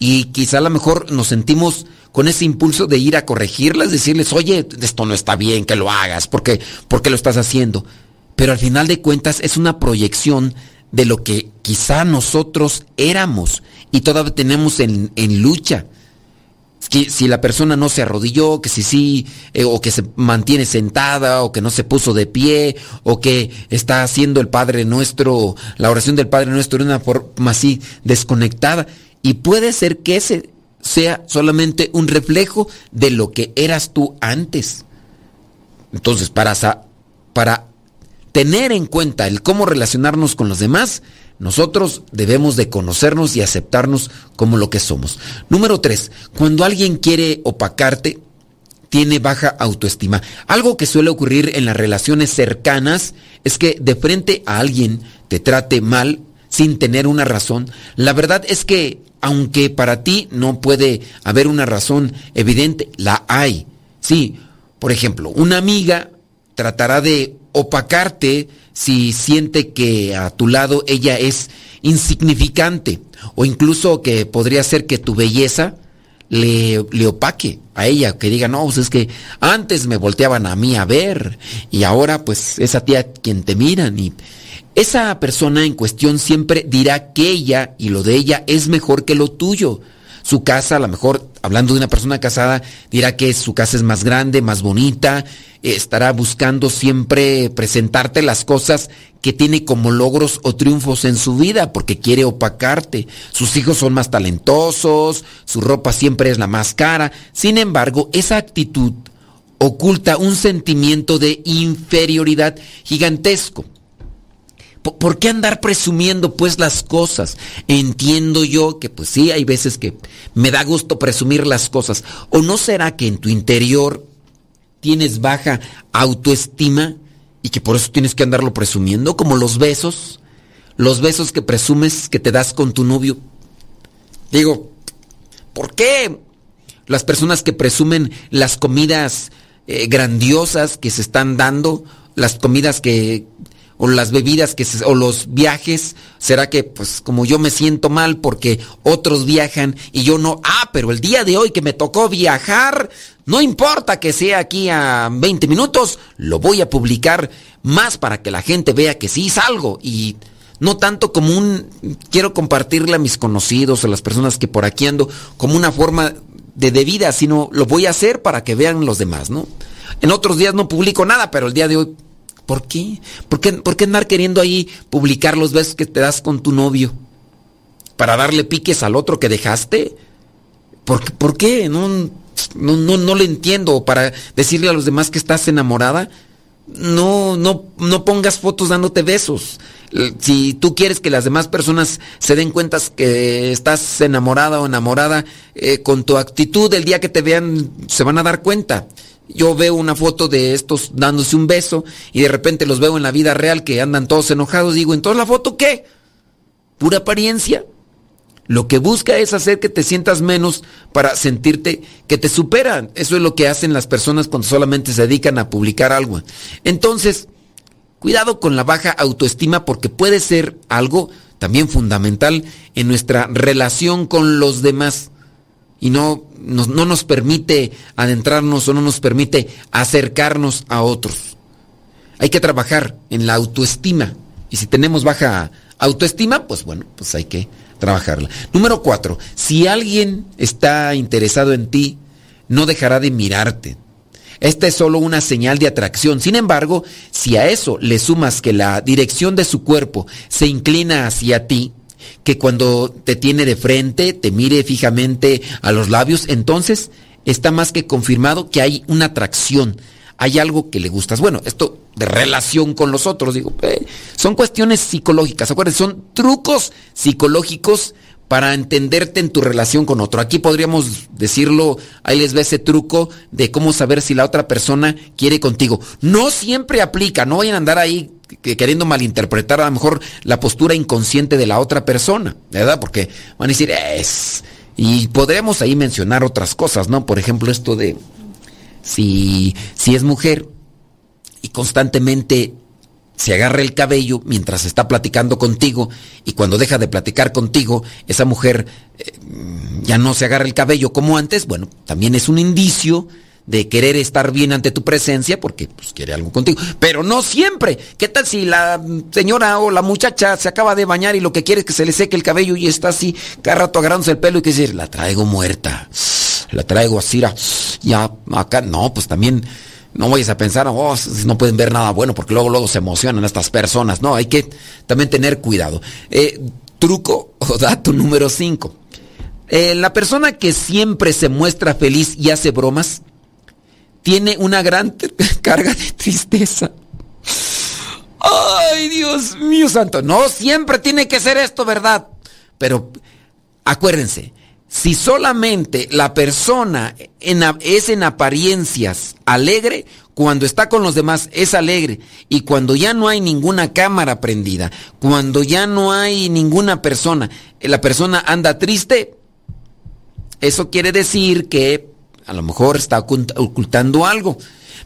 y quizá a lo mejor nos sentimos con ese impulso de ir a corregirlas, decirles, oye, esto no está bien, que lo hagas, porque ¿por qué lo estás haciendo? Pero al final de cuentas es una proyección de lo que quizá nosotros éramos y todavía tenemos en, lucha. Que si la persona no se arrodilló, que si sí, eh, o que se mantiene sentada, o que no se puso de pie, o que está haciendo el Padre Nuestro, la oración del Padre Nuestro de una forma así desconectada. Y puede ser que ese sea solamente un reflejo de lo que eras tú antes. Entonces, para, para tener en cuenta el cómo relacionarnos con los demás, nosotros debemos de conocernos y aceptarnos como lo que somos. Número tres, cuando alguien quiere opacarte, tiene baja autoestima. Algo que suele ocurrir en las relaciones cercanas es que de frente a alguien te trate mal sin tener una razón. La verdad es que aunque para ti no puede haber una razón evidente, la hay. Sí, por ejemplo, una amiga tratará de opacarte si siente que a tu lado ella es insignificante o incluso que podría ser que tu belleza le, le, opaque a ella, que diga, no, pues es que antes me volteaban a mí a ver y ahora pues es a ti a quien te miran y esa persona en cuestión siempre dirá que ella y lo de ella es mejor que lo tuyo. Su casa, a lo mejor, hablando de una persona casada, dirá que su casa es más grande, más bonita, estará buscando siempre presentarte las cosas que tiene como logros o triunfos en su vida, porque quiere opacarte. Sus hijos son más talentosos, su ropa siempre es la más cara. Sin embargo, esa actitud oculta un sentimiento de inferioridad gigantesco. ¿Por qué andar presumiendo pues las cosas? Entiendo yo que pues sí, hay veces que me da gusto presumir las cosas. ¿O no será que en tu interior tienes baja autoestima y que por eso tienes que andarlo presumiendo? Como los besos, los besos que presumes que te das con tu novio. Digo, ¿por qué las personas que presumen las comidas eh, grandiosas que se están dando, las comidas que o las bebidas que o los viajes, será que pues como yo me siento mal porque otros viajan y yo no, ah, pero el día de hoy que me tocó viajar, no importa que sea aquí a 20 minutos, lo voy a publicar más para que la gente vea que sí salgo y no tanto como un quiero compartirle a mis conocidos, a las personas que por aquí ando como una forma de, de vida, sino lo voy a hacer para que vean los demás, ¿no? En otros días no publico nada, pero el día de hoy ¿Por qué? ¿Por qué, por qué andar queriendo ahí publicar los besos que te das con tu novio? ¿Para darle piques al otro que dejaste? ¿Por, por qué? No, no, no, no le entiendo. ¿Para decirle a los demás que estás enamorada? No, no, no pongas fotos dándote besos. Si tú quieres que las demás personas se den cuenta que estás enamorada o enamorada, eh, con tu actitud, el día que te vean, se van a dar cuenta yo veo una foto de estos dándose un beso y de repente los veo en la vida real que andan todos enojados, digo, entonces la foto qué? Pura apariencia. Lo que busca es hacer que te sientas menos para sentirte que te superan. Eso es lo que hacen las personas cuando solamente se dedican a publicar algo. Entonces, cuidado con la baja autoestima porque puede ser algo también fundamental en nuestra relación con los demás y no nos, no nos permite adentrarnos o no nos permite acercarnos a otros. Hay que trabajar en la autoestima. Y si tenemos baja autoestima, pues bueno, pues hay que trabajarla. Número cuatro, si alguien está interesado en ti, no dejará de mirarte. Esta es solo una señal de atracción. Sin embargo, si a eso le sumas que la dirección de su cuerpo se inclina hacia ti, que cuando te tiene de frente, te mire fijamente a los labios, entonces está más que confirmado que hay una atracción, hay algo que le gustas. Bueno, esto de relación con los otros, digo, eh, son cuestiones psicológicas, acuérdense, son trucos psicológicos para entenderte en tu relación con otro. Aquí podríamos decirlo, ahí les ve ese truco de cómo saber si la otra persona quiere contigo. No siempre aplica, no vayan a andar ahí queriendo malinterpretar a lo mejor la postura inconsciente de la otra persona, ¿verdad? Porque van a decir, es... Y podremos ahí mencionar otras cosas, ¿no? Por ejemplo, esto de si, si es mujer y constantemente se agarra el cabello mientras está platicando contigo y cuando deja de platicar contigo, esa mujer eh, ya no se agarra el cabello como antes, bueno, también es un indicio de querer estar bien ante tu presencia porque pues, quiere algo contigo. Pero no siempre. ¿Qué tal si la señora o la muchacha se acaba de bañar y lo que quiere es que se le seque el cabello y está así, cada rato agarrándose el pelo y que decir, la traigo muerta, la traigo así, ya acá, no, pues también no vayas a pensar, oh, no pueden ver nada bueno porque luego, luego se emocionan estas personas. No, hay que también tener cuidado. Eh, truco o dato número 5 Eh, la persona que siempre se muestra feliz y hace bromas tiene una gran [laughs] carga de tristeza. Ay, Dios mío santo. No siempre tiene que ser esto, ¿verdad? Pero acuérdense, si solamente la persona es en apariencias alegre, cuando está con los demás es alegre y cuando ya no hay ninguna cámara prendida, cuando ya no hay ninguna persona, la persona anda triste, eso quiere decir que a lo mejor está ocultando algo.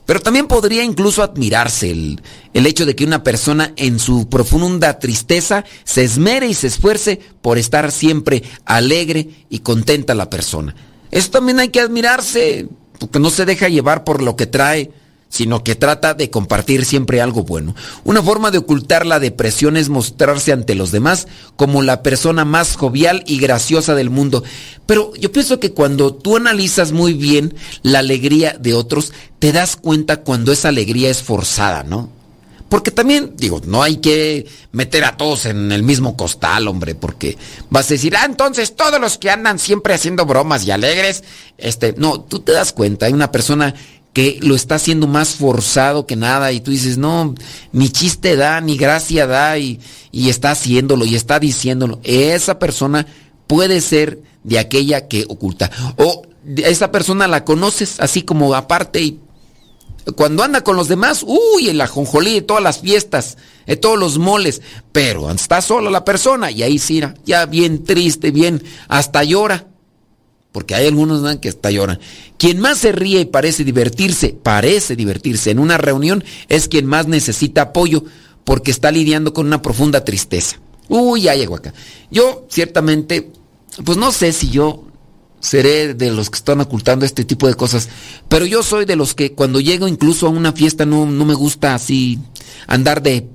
Pero también podría incluso admirarse el, el, hecho de que una persona en su profunda tristeza se esmere y se esfuerce por estar siempre alegre y contenta la persona. Eso también hay que admirarse, porque no se deja llevar por lo que trae sino que trata de compartir siempre algo bueno. Una forma de ocultar la depresión es mostrarse ante los demás como la persona más jovial y graciosa del mundo. Pero yo pienso que cuando tú analizas muy bien la alegría de otros, te das cuenta cuando esa alegría es forzada, ¿no? Porque también, digo, no hay que meter a todos en el mismo costal, hombre, porque vas a decir, ah, entonces todos los que andan siempre haciendo bromas y alegres, este, no, tú te das cuenta, hay una persona que lo está haciendo más forzado que nada y tú dices, no, ni chiste da, ni gracia da y, y está haciéndolo y está diciéndolo. Esa persona puede ser de aquella que oculta. O esa persona la conoces así como aparte y cuando anda con los demás, uy, el ajonjolí de todas las fiestas, de todos los moles, pero está sola la persona y ahí sí, ya bien triste, bien, hasta llora porque hay algunos que hasta lloran. Quien más se ríe y parece divertirse, parece divertirse en una reunión, es quien más necesita apoyo, porque está lidiando con una profunda tristeza. Uy, ya llegó acá. Yo, ciertamente, pues no sé si yo seré de los que están ocultando este tipo de cosas, pero yo soy de los que cuando llego incluso a una fiesta no, no me gusta así andar de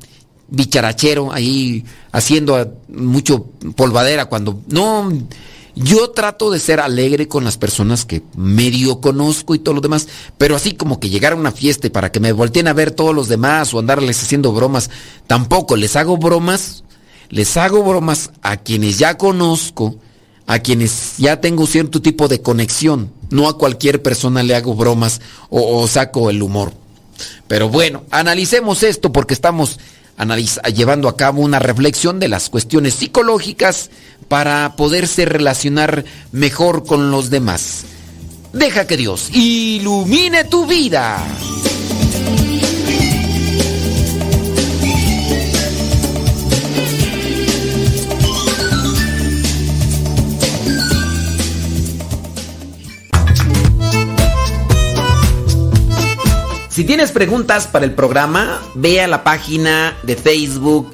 bicharachero ahí haciendo mucho polvadera cuando no yo trato de ser alegre con las personas que medio conozco y todo lo demás, pero así como que llegar a una fiesta y para que me volteen a ver todos los demás o andarles haciendo bromas, tampoco les hago bromas, les hago bromas a quienes ya conozco, a quienes ya tengo cierto tipo de conexión, no a cualquier persona le hago bromas o, saco el humor. Pero bueno, analicemos esto porque estamos llevando a cabo una reflexión de las cuestiones psicológicas para poderse relacionar mejor con los demás. Deja que Dios ilumine tu vida. Si tienes preguntas para el programa, ve a la página de Facebook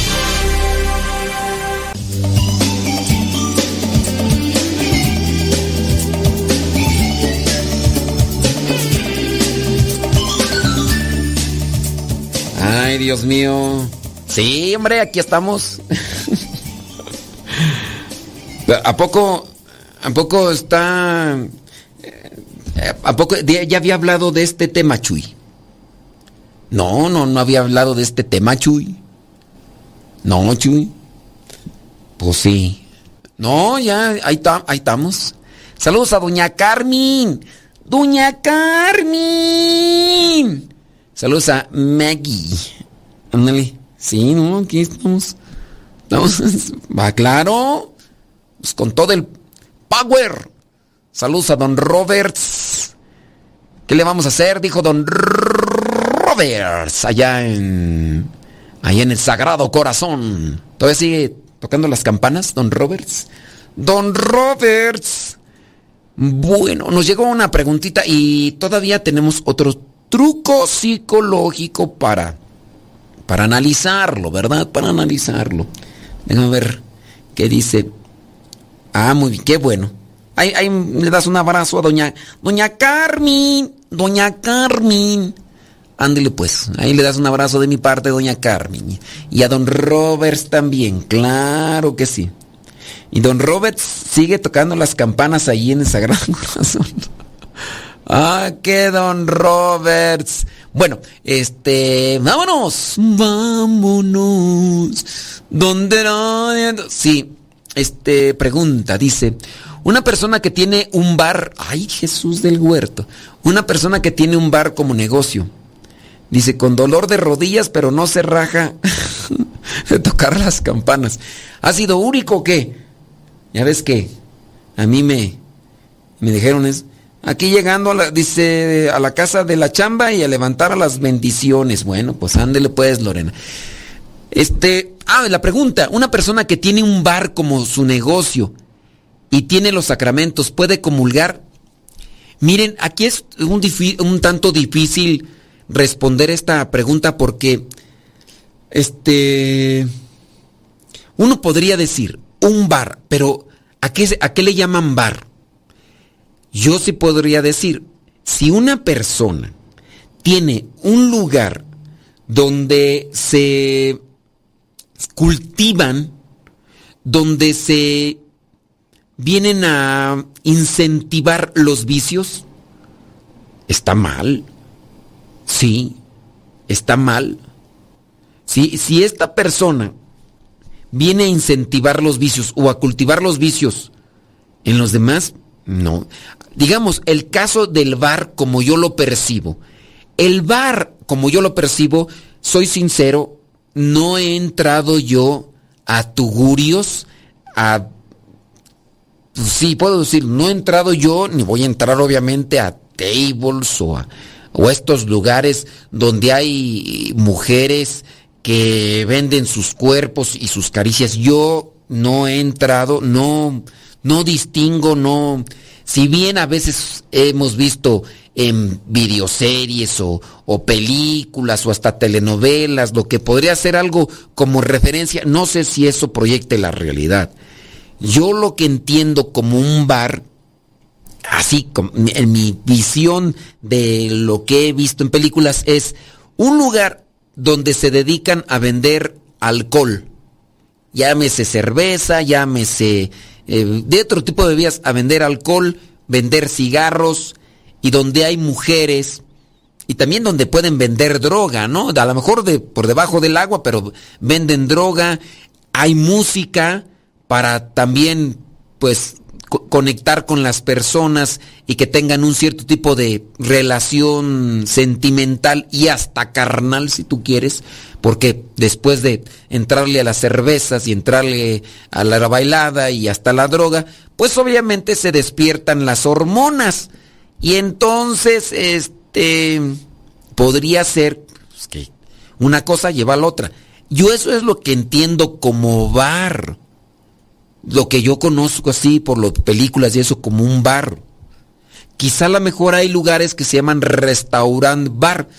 Ay, Dios mío. Sí, hombre, aquí estamos. [laughs] ¿A poco, a poco está... Eh, ¿A poco ya había hablado de este tema, Chuy? No, no, no había hablado de este tema, Chuy. No, Chuy. Pues sí. No, ya, ahí, ahí estamos. Saludos a Doña Carmen. Doña Carmen. Saludos a Maggie. Ándale. Sí, no, aquí estamos. Estamos. Va claro. Pues con todo el power. Saludos a don Roberts. ¿Qué le vamos a hacer? Dijo don Roberts. Allá en. Allá en el Sagrado Corazón. ¿Todavía sigue tocando las campanas, Don Roberts? Don Roberts. Bueno, nos llegó una preguntita y todavía tenemos otro truco psicológico para, para analizarlo, ¿verdad? Para analizarlo. Déjame ver qué dice. Ah, muy bien, qué bueno. Ahí, ahí le das un abrazo a doña, doña Carmen, doña Carmen. Ándele pues, ahí le das un abrazo de mi parte, doña Carmen. Y a don Roberts también, claro que sí. Y don Roberts sigue tocando las campanas ahí en el Sagrado [laughs] Corazón. Ah, que don Roberts. Bueno, este, vámonos, vámonos. ¿Dónde no? Sí, este, pregunta, dice, una persona que tiene un bar, ay Jesús del huerto, una persona que tiene un bar como negocio, dice, con dolor de rodillas, pero no se raja [laughs] de tocar las campanas. ¿Ha sido único o qué? Ya ves que a mí me, me dijeron es, aquí llegando a la, dice, a la casa de la chamba y a levantar a las bendiciones. Bueno, pues ándele pues, Lorena. Este, ah, la pregunta, una persona que tiene un bar como su negocio y tiene los sacramentos, ¿puede comulgar? Miren, aquí es un, tanto difícil responder esta pregunta porque, este, uno podría decir, un bar, pero ¿a qué, ¿a qué le llaman bar? Yo sí podría decir, si una persona tiene un lugar donde se cultivan, donde se vienen a incentivar los vicios, está mal. Sí, está mal. Si, si esta persona viene a incentivar los vicios o a cultivar los vicios en los demás, no. Digamos, el caso del bar como yo lo percibo. El bar como yo lo percibo, soy sincero, no he entrado yo a tugurios, a... Sí, puedo decir, no he entrado yo, ni voy a entrar obviamente a tables o a, o estos lugares donde hay mujeres que venden sus cuerpos y sus caricias. Yo no he entrado, no, no distingo, no. Si bien a veces hemos visto en videoseries o, o, películas o hasta telenovelas, lo que podría ser algo como referencia, no sé si eso proyecte la realidad. Yo lo que entiendo como un bar, así como en mi visión de lo que he visto en películas, es un lugar donde se dedican a vender alcohol. Llámese cerveza, llámese eh, de otro tipo de bebidas, a vender alcohol, vender cigarros y donde hay mujeres y también donde pueden vender droga, ¿no? A lo mejor de, por debajo del agua, pero venden droga, hay música para también, pues, conectar con las personas y que tengan un cierto tipo de relación sentimental y hasta carnal si tú quieres, porque después de entrarle a las cervezas y entrarle a la bailada y hasta la droga, pues obviamente se despiertan las hormonas y entonces este podría ser pues, que una cosa lleva a la otra. Yo eso es lo que entiendo como bar lo que yo conozco así por las películas y eso como un bar. Quizá a lo mejor hay lugares que se llaman restaurant bar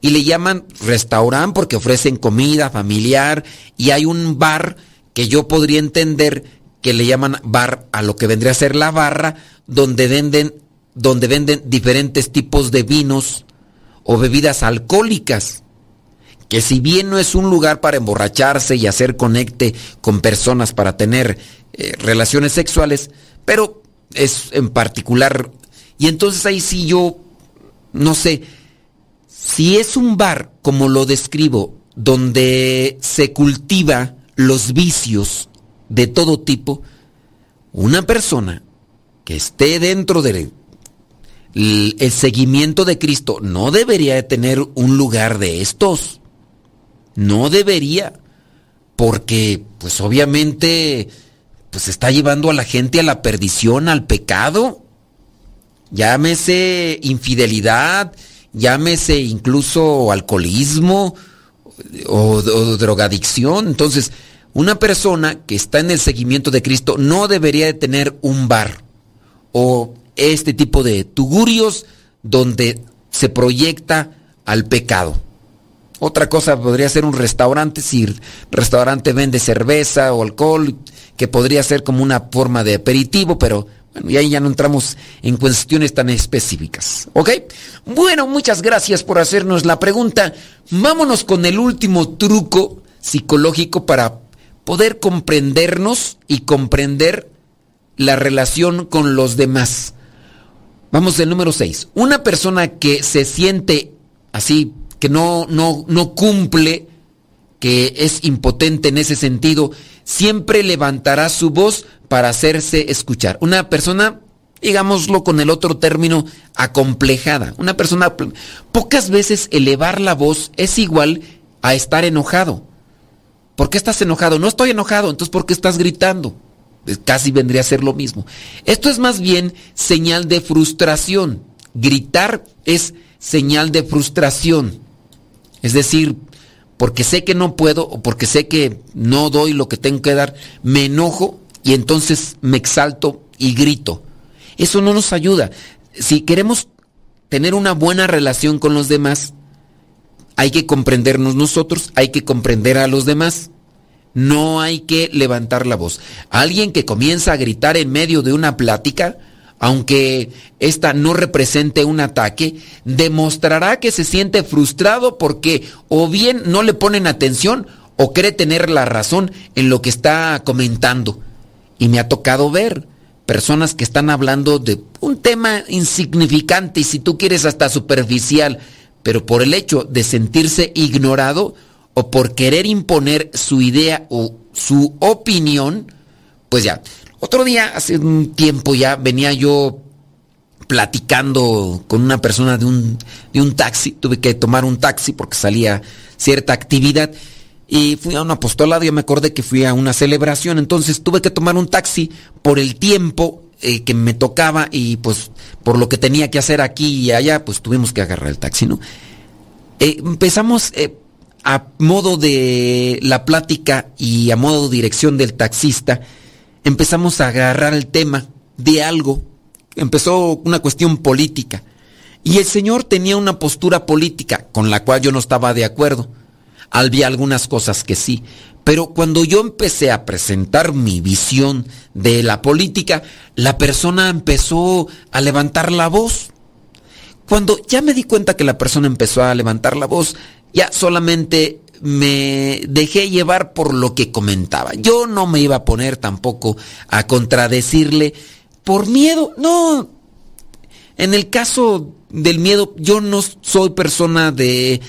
y le llaman restaurant porque ofrecen comida familiar y hay un bar que yo podría entender que le llaman bar a lo que vendría a ser la barra donde venden donde venden diferentes tipos de vinos o bebidas alcohólicas que si bien no es un lugar para emborracharse y hacer conecte con personas para tener eh, relaciones sexuales, pero es en particular. Y entonces ahí sí yo, no sé, si es un bar, como lo describo, donde se cultiva los vicios de todo tipo, una persona que esté dentro del el seguimiento de Cristo no debería de tener un lugar de estos. No debería. Porque, pues obviamente, pues está llevando a la gente a la perdición, al pecado. Llámese infidelidad, llámese incluso alcoholismo o, drogadicción. Entonces, una persona que está en el seguimiento de Cristo no debería de tener un bar o este tipo de tugurios donde se proyecta al pecado. Otra cosa podría ser un restaurante, si el restaurante vende cerveza o alcohol, que podría ser como una forma de aperitivo, pero bueno, y ahí ya no entramos en cuestiones tan específicas. ¿Ok? Bueno, muchas gracias por hacernos la pregunta. Vámonos con el último truco psicológico para poder comprendernos y comprender la relación con los demás. Vamos al número 6. Una persona que se siente así, que no, no, no cumple, que es impotente en ese sentido, siempre levantará su voz para hacerse escuchar. Una persona, digámoslo con el otro término, acomplejada. Una persona, pocas veces elevar la voz es igual a estar enojado. ¿Por qué estás enojado? No estoy enojado, entonces ¿por qué estás gritando? Casi vendría a ser lo mismo. Esto es más bien señal de frustración. Gritar es señal de frustración. Es decir, porque sé que no puedo o porque sé que no doy lo que tengo que dar, me enojo y entonces me exalto y grito. Eso no nos ayuda. Si queremos tener una buena relación con los demás, hay que comprendernos nosotros, hay que comprender a los demás. No hay que levantar la voz. Alguien que comienza a gritar en medio de una plática, aunque esta no represente un ataque, demostrará que se siente frustrado porque o bien no le ponen atención o cree tener la razón en lo que está comentando. Y me ha tocado ver personas que están hablando de un tema insignificante y si tú quieres hasta superficial, pero por el hecho de sentirse ignorado o por querer imponer su idea o su opinión, pues ya, otro día, hace un tiempo ya, venía yo platicando con una persona de un, de un taxi, tuve que tomar un taxi porque salía cierta actividad. Y fui a un apostolado y me acordé que fui a una celebración, entonces tuve que tomar un taxi por el tiempo eh, que me tocaba y pues por lo que tenía que hacer aquí y allá, pues tuvimos que agarrar el taxi, ¿no? Eh, empezamos eh, a modo de la plática y a modo de dirección del taxista, empezamos a agarrar el tema de algo. Empezó una cuestión política. Y el señor tenía una postura política con la cual yo no estaba de acuerdo. Había algunas cosas que sí. Pero cuando yo empecé a presentar mi visión de la política, la persona empezó a levantar la voz. Cuando ya me di cuenta que la persona empezó a levantar la voz, ya solamente me dejé llevar por lo que comentaba. Yo no me iba a poner tampoco a contradecirle por miedo. No. En el caso del miedo, yo no soy persona de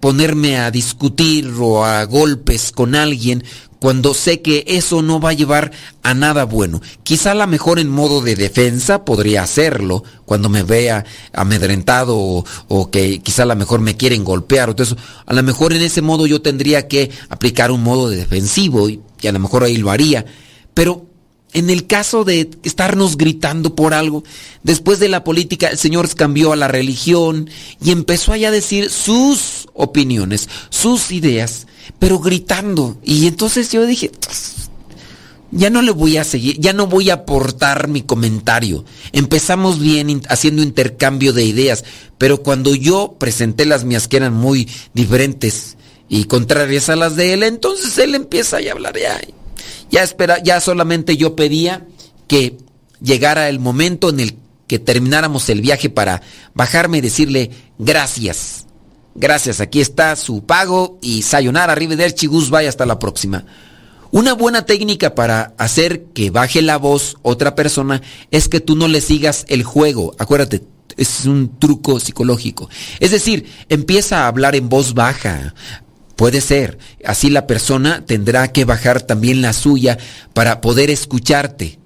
ponerme a discutir o a golpes con alguien cuando sé que eso no va a llevar a nada bueno. Quizá a lo mejor en modo de defensa podría hacerlo cuando me vea amedrentado o, que quizá a lo mejor me quieren golpear o eso. A lo mejor en ese modo yo tendría que aplicar un modo de defensivo y, y a lo mejor ahí lo haría. Pero en el caso de estarnos gritando por algo, después de la política el Señor cambió a la religión y empezó allá a decir sus opiniones, sus ideas pero gritando. Y entonces yo dije, ya no le voy a seguir, ya no voy a aportar mi comentario. Empezamos bien haciendo intercambio de ideas, pero cuando yo presenté las mías que eran muy diferentes y contrarias a las de él, entonces él empieza a hablar ya. Ya espera, ya solamente yo pedía que llegara el momento en el que termináramos el viaje para bajarme y decirle gracias. Gracias, aquí está su pago y sayonara, arrivederci, vaya hasta la próxima. Una buena técnica para hacer que baje la voz otra persona es que tú no le sigas el juego. Acuérdate, es un truco psicológico. Es decir, empieza a hablar en voz baja. Puede ser. Así la persona tendrá que bajar también la suya para poder escucharte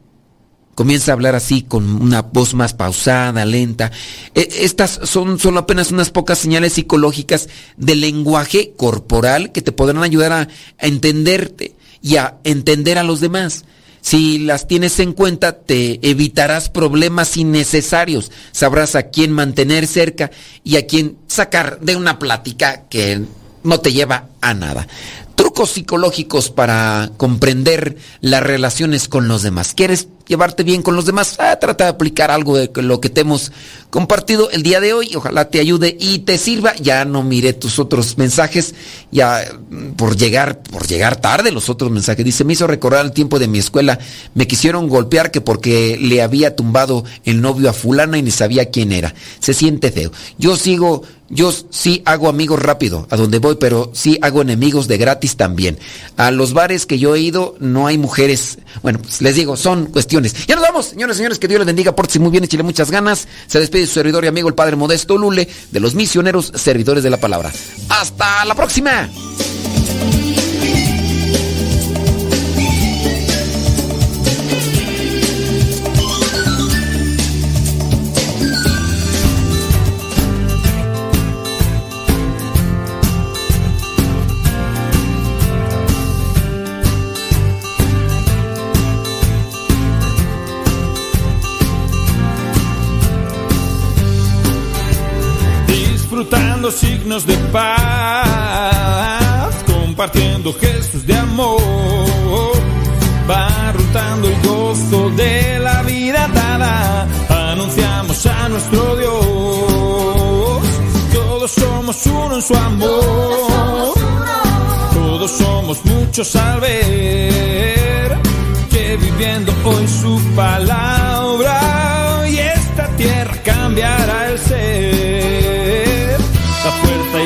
comienza a hablar así con una voz más pausada, lenta. E, estas son solo apenas unas pocas señales psicológicas del lenguaje corporal que te podrán ayudar a, entenderte y a entender a los demás. Si las tienes en cuenta, te evitarás problemas innecesarios. Sabrás a quién mantener cerca y a quién sacar de una plática que no te lleva a nada. Trucos psicológicos para comprender las relaciones con los demás. ¿Quieres llevarte bien con los demás? Ah, trata de aplicar algo de lo que te hemos compartido el día de hoy. Ojalá te ayude y te sirva. Ya no miré tus otros mensajes. Ya mm, por llegar, por llegar tarde los otros mensajes. Dice, me hizo recordar el tiempo de mi escuela. Me quisieron golpear que porque le había tumbado el novio a fulana y ni sabía quién era. Se siente feo. Yo sigo yo sí hago amigos rápido a donde voy, pero sí hago enemigos de gratis también. A los bares que yo he ido no hay mujeres. Bueno, pues les digo, son cuestiones. Ya nos vamos, señores, señores, que Dios les bendiga, pórtense muy bien, échale muchas ganas. Se despide su servidor y amigo el Padre Modesto Lule de los misioneros servidores de la palabra. Hasta la próxima. Signos de paz, compartiendo gestos de amor, barrutando el gozo de la vida dada, anunciamos a nuestro Dios, todos somos uno en su amor, todos somos muchos al ver que viviendo hoy su palabra y esta tierra cambiará el ser.